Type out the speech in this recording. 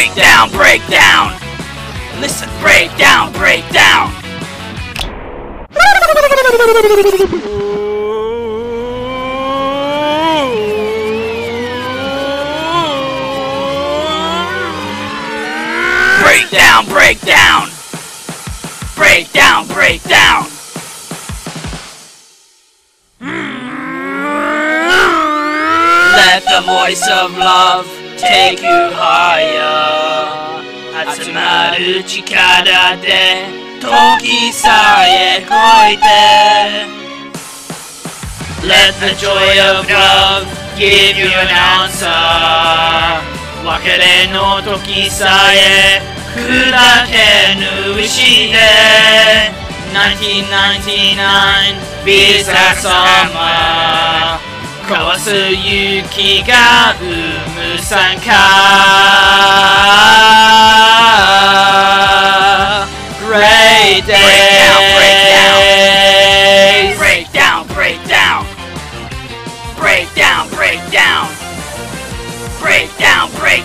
Break down, break down. Listen, break down, break down. Break down, break down. Break down, break down. Let the voice of love take you higher 集まる力で時さえ超えて Let the joy of love give you an answer 別れの時さえ砕けぬ石で1999 Visa Summer 交わす雪が生む参加 Great days Break down, break down Break down, break down Break down, break